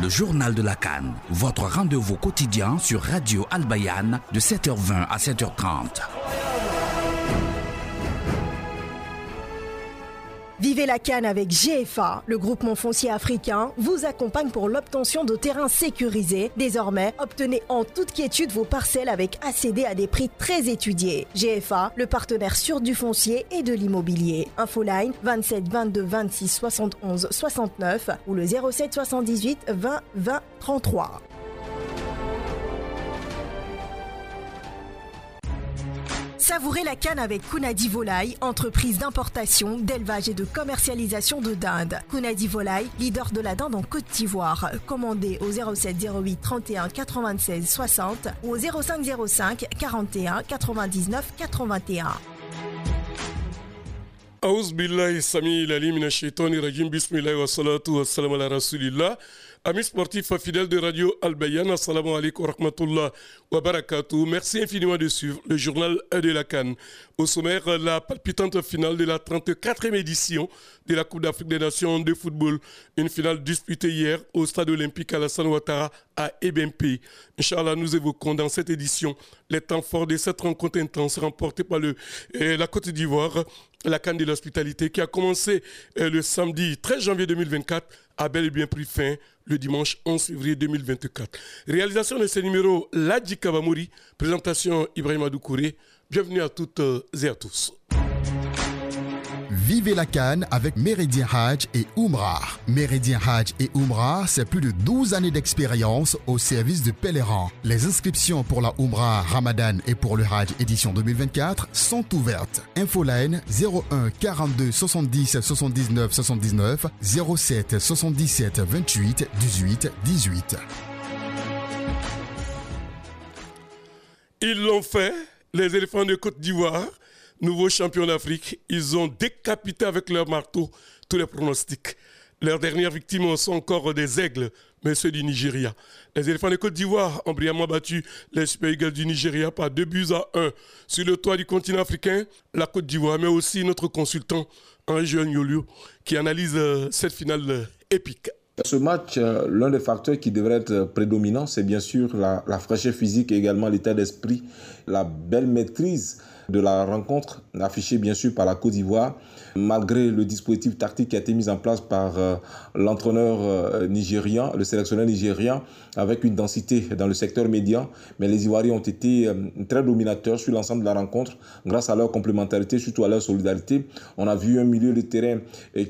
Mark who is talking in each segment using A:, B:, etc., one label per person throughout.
A: le journal de la Cannes, votre rendez-vous quotidien sur Radio Albayane de 7h20 à 7h30.
B: Vivez la canne avec GFA. Le groupement foncier africain vous accompagne pour l'obtention de terrains sécurisés. Désormais, obtenez en toute quiétude vos parcelles avec ACD à des prix très étudiés. GFA, le partenaire sûr du foncier et de l'immobilier. Infoline 27 22 26 71 69 ou le 07 78 20 20 33. Savourez la canne avec Kunadi Volaille, entreprise d'importation, d'élevage et de commercialisation de dinde. Kunadi Volaille, leader de la dinde en Côte d'Ivoire. Commandez au 07 08 31 96 60 ou au 05 05 41 99 81.
C: Sami Rajim wa salatu wa salam ala rasulillah Amis sportifs fidèles de Radio Albayan, assalamu alaikum wa rahmatullah wa barakatuh. Merci infiniment de suivre le journal de la Cannes. Au sommaire, la palpitante finale de la 34e édition de la Coupe d'Afrique des Nations de football. Une finale disputée hier au stade olympique Alassane Ouattara à Ebempe. Inch'Allah, nous évoquons dans cette édition les temps forts de cette rencontre intense remportée par le, euh, la Côte d'Ivoire, la Cannes de l'hospitalité qui a commencé euh, le samedi 13 janvier 2024 a bel et bien pris fin le dimanche 11 février 2024. Réalisation de ce numéro, Ladji Kabamouri, présentation Ibrahim Adoukouré. Bienvenue à toutes et à tous.
D: Vivez la Cannes avec Méridien Hadj et Oumra. Méridien Hadj et Oumra, c'est plus de 12 années d'expérience au service de pèlerins. Les inscriptions pour la Oumra Ramadan et pour le Hadj édition 2024 sont ouvertes. Infoline 01 42 70 79 79 07 77 28 18 18.
C: Ils l'ont fait, les éléphants de Côte d'Ivoire nouveaux champions d'Afrique, ils ont décapité avec leur marteau tous les pronostics. Leurs dernières victimes sont encore des aigles, mais ceux du Nigeria. Les éléphants de Côte d'Ivoire ont brillamment battu les Super Eagles du Nigeria par deux buts à un. Sur le toit du continent africain, la Côte d'Ivoire, mais aussi notre consultant Henri Nyolio, qui analyse euh, cette finale euh, épique.
E: Ce match, euh, l'un des facteurs qui devrait être prédominant, c'est bien sûr la fraîcheur physique et également l'état d'esprit, la belle maîtrise de la rencontre, affichée bien sûr par la Côte d'Ivoire, malgré le dispositif tactique qui a été mis en place par euh, l'entraîneur euh, nigérian, le sélectionneur nigérien, avec une densité dans le secteur médian. Mais les Ivoiriens ont été euh, très dominateurs sur l'ensemble de la rencontre, grâce à leur complémentarité, surtout à leur solidarité. On a vu un milieu de terrain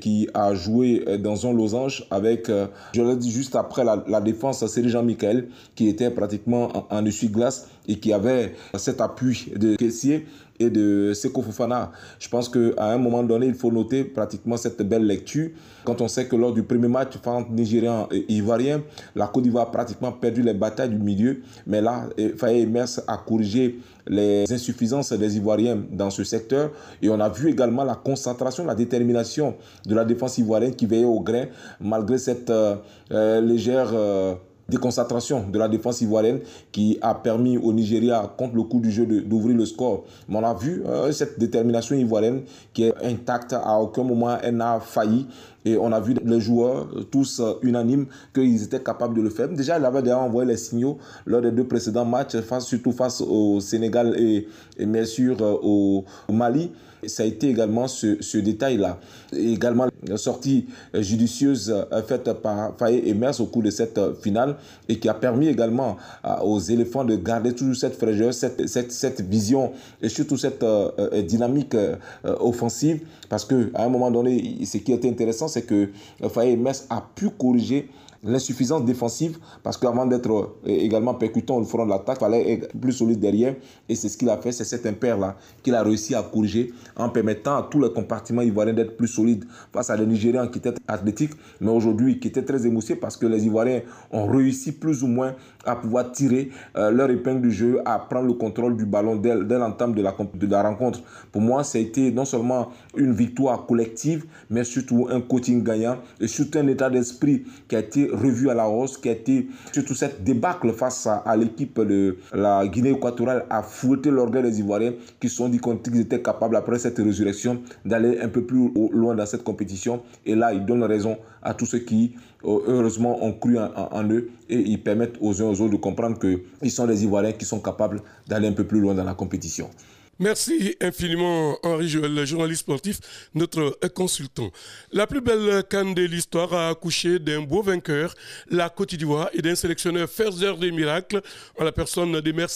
E: qui a joué dans un losange avec, je l'ai dit juste après la, défense, c'est Jean-Michel, qui était pratiquement en, en essuie-glace et qui avait cet appui de caissier et de Seko Fofana. Je pense qu'à un moment donné, il faut noter pratiquement cette belle lecture. Quand on sait que lors du premier match entre Nigérian et Ivoirien, la Côte d'Ivoire a pratiquement perdu les batailles du milieu. Mais là, Faye Mers a corrigé les insuffisances des Ivoiriens dans ce secteur. Et on a vu également la concentration, la détermination de la défense ivoirienne qui veillait au grain malgré cette euh, euh, légère... Euh, déconcentration de la défense ivoirienne qui a permis au Nigeria, contre le coup du jeu, d'ouvrir le score. Mais on a vu euh, cette détermination ivoirienne qui est intacte. À aucun moment, elle n'a failli. Et on a vu les joueurs tous euh, unanimes qu'ils étaient capables de le faire. Déjà, il avait déjà envoyé les signaux lors des deux précédents matchs, surtout face au Sénégal et, et bien sûr euh, au Mali. Ça a été également ce, ce détail-là. Également, la sortie judicieuse faite par Faye et Mers au cours de cette finale et qui a permis également aux éléphants de garder toujours cette fraîcheur, cette, vision et surtout cette euh, dynamique euh, offensive. Parce qu'à un moment donné, ce qui était intéressant, c'est que Faye et Mers a pu corriger l'insuffisance défensive parce qu'avant d'être euh, également percutant au front de l'attaque, il fallait être plus solide derrière et c'est ce qu'il a fait, c'est cet impair-là qu'il a réussi à corriger en permettant à tous les compartiments ivoiriens d'être plus solides face à des Nigériens qui étaient athlétiques mais aujourd'hui qui étaient très émoussés parce que les Ivoiriens ont réussi plus ou moins à pouvoir tirer euh, leur épingle du jeu, à prendre le contrôle du ballon dès, dès l'entame de la, de la rencontre. Pour moi, ça a été non seulement une victoire collective mais surtout un coaching gagnant et surtout un état d'esprit qui a été été revu à la hausse, qui a été surtout cette débâcle face à, l'équipe de la Guinée équatoriale a fouetté l'orgueil des Ivoiriens qui se sont dit qu'ils étaient capables après cette résurrection d'aller un peu plus loin dans cette compétition. Et là, ils donnent raison à tous ceux qui, euh, heureusement, ont cru en, eux et ils permettent aux uns aux autres de comprendre qu'ils sont des Ivoiriens qui sont capables d'aller un peu plus loin dans la compétition.
C: Merci infiniment Henri Joël, journaliste sportif, notre consultant. La plus belle canne de l'histoire a accouché d'un beau vainqueur, la Côte d'Ivoire, et d'un sélectionneur faiseur des miracles, en la personne de Mers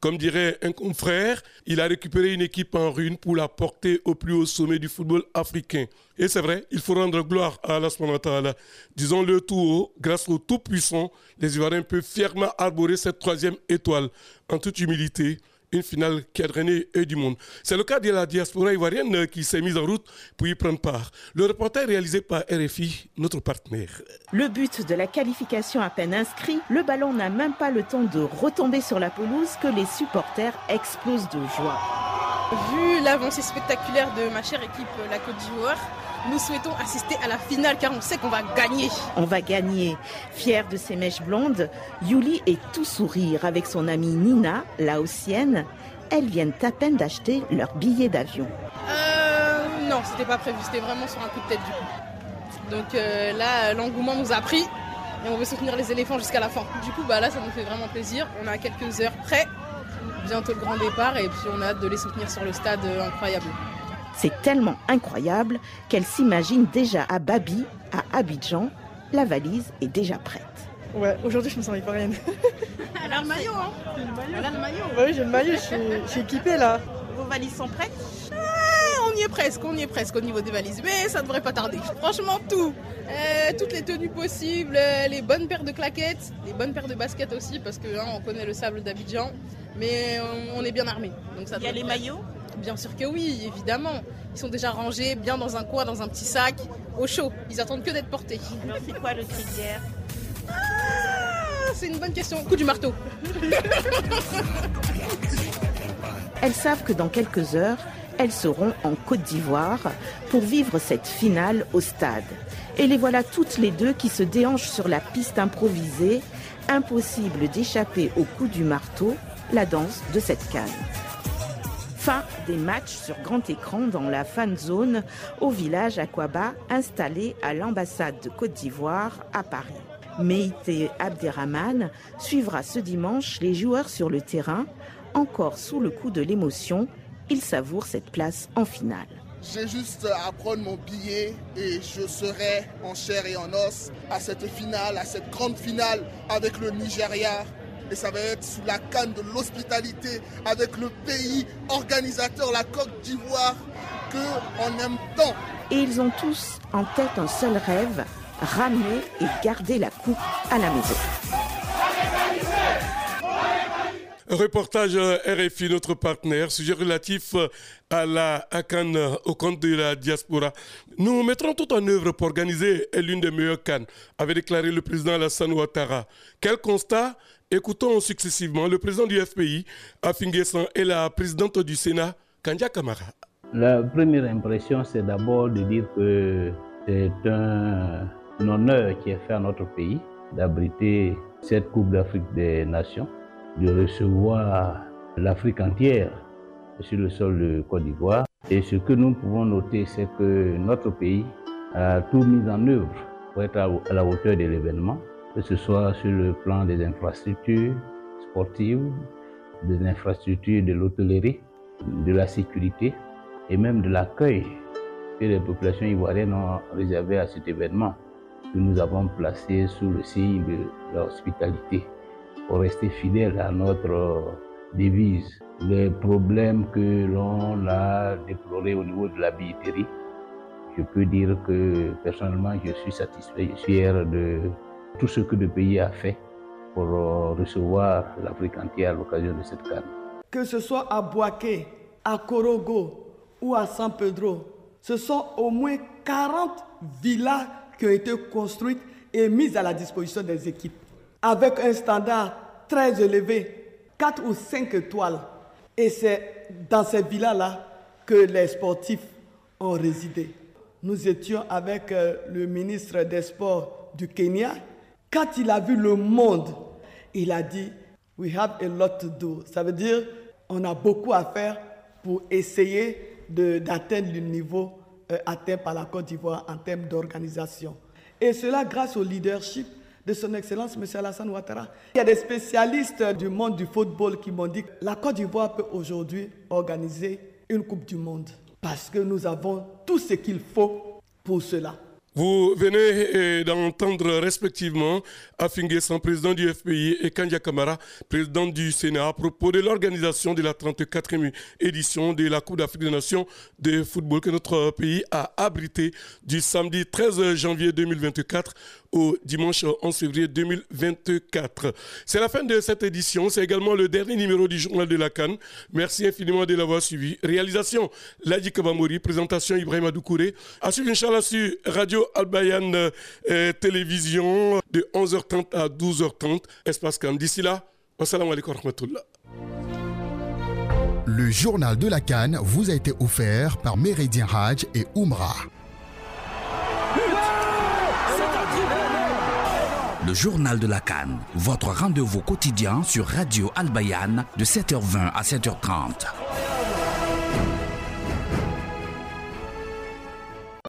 C: Comme dirait un confrère, il a récupéré une équipe en ruine pour la porter au plus haut sommet du football africain. Et c'est vrai, il faut rendre gloire à Allah Disons-le tout haut, grâce au Tout-Puissant, les Ivoiriens peuvent fièrement arborer cette troisième étoile. En toute humilité, une finale qui a drainé du monde. C'est le cas de la diaspora ivoirienne qui s'est mise en route pour y prendre part. Le reportage réalisé par RFI, notre partenaire.
F: Le but de la qualification à peine inscrit, le ballon n'a même pas le temps de retomber sur la pelouse que les supporters explosent de joie.
G: Vu l'avancée spectaculaire de ma chère équipe, la Côte d'Ivoire, nous souhaitons assister à la finale car on sait qu'on va gagner.
F: On va gagner. Fière de ses mèches blondes, Yuli est tout sourire avec son amie Nina, laotienne. Elles viennent à peine d'acheter leur billet d'avion.
G: Euh, non, c'était pas prévu, c'était vraiment sur un coup de tête du coup. Donc euh, là, l'engouement nous a pris et on veut soutenir les éléphants jusqu'à la fin. Du coup, bah là, ça nous fait vraiment plaisir. On a quelques heures près, bientôt le grand départ et puis on a hâte de les soutenir sur le stade euh, incroyable.
F: C'est tellement incroyable qu'elle s'imagine déjà à Babi, à Abidjan. La valise est déjà prête.
H: Ouais, aujourd'hui je me sens rien.
G: Elle a le maillot, hein Elle a le maillot.
H: Oui, j'ai le maillot, je suis, équipée là.
G: Vos valises sont prêtes y est presque, on y est presque au niveau des valises, mais ça devrait pas tarder. Franchement, tout. Euh, toutes les tenues possibles, euh, les bonnes paires de claquettes, les bonnes paires de baskets aussi, parce que hein, on connaît le sable d'Abidjan, mais on, est bien armé.
F: Donc ça Il y a les maillots
G: Bien sûr que oui, évidemment. Ils sont déjà rangés bien dans un coin, dans un petit sac, au chaud. Ils attendent que d'être portés.
F: Alors c'est quoi le critère
G: ah, C'est une bonne question. Coup du marteau.
F: Elles savent que dans quelques heures, elles seront en Côte d'Ivoire pour vivre cette finale au stade. Et les voilà toutes les deux qui se déhanchent sur la piste improvisée. Impossible d'échapper au coup du marteau, la danse de cette canne. Fin des matchs sur grand écran dans la fan zone au village Aquaba installé à l'ambassade de Côte d'Ivoire à Paris. Meïté Abderrahman suivra ce dimanche les joueurs sur le terrain. Encore sous le coup de l'émotion, il savoure cette place en finale.
I: J'ai juste à prendre mon billet et je serai en chair et en os à cette finale, à cette grande finale avec le Nigeria et ça va être sous la canne de l'hospitalité avec le pays organisateur, la Côte d'Ivoire, qu'on aime tant.
F: Et ils ont tous en tête un seul rêve, ramener et garder la coupe à la maison.
C: Reportage RFI, notre partenaire, sujet relatif à la Cannes au compte de la diaspora. Nous mettrons tout en œuvre pour organiser l'une des meilleures Cannes, avait déclaré le président Alassane Ouattara. Quel constat? Écoutons successivement le président du FPI, Afinguesan, et la présidente du Sénat, Kandia Kamara.
J: La première impression, c'est d'abord de dire que c'est un, honneur qui est fait à notre pays d'abriter cette Coupe d'Afrique des Nations, de recevoir l'Afrique entière sur le sol de Côte d'Ivoire. Et ce que nous pouvons noter, c'est que notre pays a tout mis en œuvre pour être à la hauteur de l'événement que ce soit sur le plan des infrastructures sportives, des infrastructures de l'hôtellerie, de la sécurité et même de l'accueil que les populations ivoiriennes ont réservé à cet événement que nous avons placé sous le signe de l'hospitalité rester fidèles à notre devise. Les problèmes que l'on a déplorés au niveau de la billetterie, je peux dire que personnellement je suis satisfait, je fier de tout ce que le pays a fait pour euh, recevoir l'Afrique entière à l'occasion de cette canne.
H: Que ce soit à Boaké, à Korogo ou à San Pedro, ce sont au moins 40 villas qui ont été construites et mises à la disposition des équipes, avec un standard très élevé, 4 ou 5 étoiles. Et c'est dans ces villas-là que les sportifs ont résidé. Nous étions avec euh, le ministre des Sports du Kenya. Quand il a vu le monde, il a dit, we have a lot to do. Ça veut dire, on a beaucoup à faire pour essayer d'atteindre le niveau euh, atteint par la Côte d'Ivoire en termes d'organisation. Et cela grâce au leadership de son Excellence M. Alassane Ouattara. Il y a des spécialistes du monde du football qui m'ont dit que la Côte d'Ivoire peut aujourd'hui organiser une Coupe du Monde parce que nous avons tout ce qu'il faut pour cela.
C: Vous venez euh, d'entendre respectivement Afinguessan, président du FPI, et Kandia Kamara, président du Sénat, à propos de l'organisation de la 34e édition de la Coupe d'Afrique des Nations de football que notre pays a abrité du samedi 13 janvier 2024 au dimanche 11 février 2024. C'est la fin de cette édition. C'est également le dernier numéro du journal de la Cannes. Merci infiniment de l'avoir suivi. Réalisation Ladi Kabamori, présentation Ibrahim Adoukouré. À suivre sur Radio Albayan euh, Télévision de 11h30 à 12h30. Espace Cannes. D'ici là, wassalamu alaikum wa
D: Le journal de la Cannes vous a été offert par Méridien Hajj et Oumra.
A: Le journal de la Cannes, votre rendez-vous quotidien sur Radio Albayan de 7h20 à 7h30.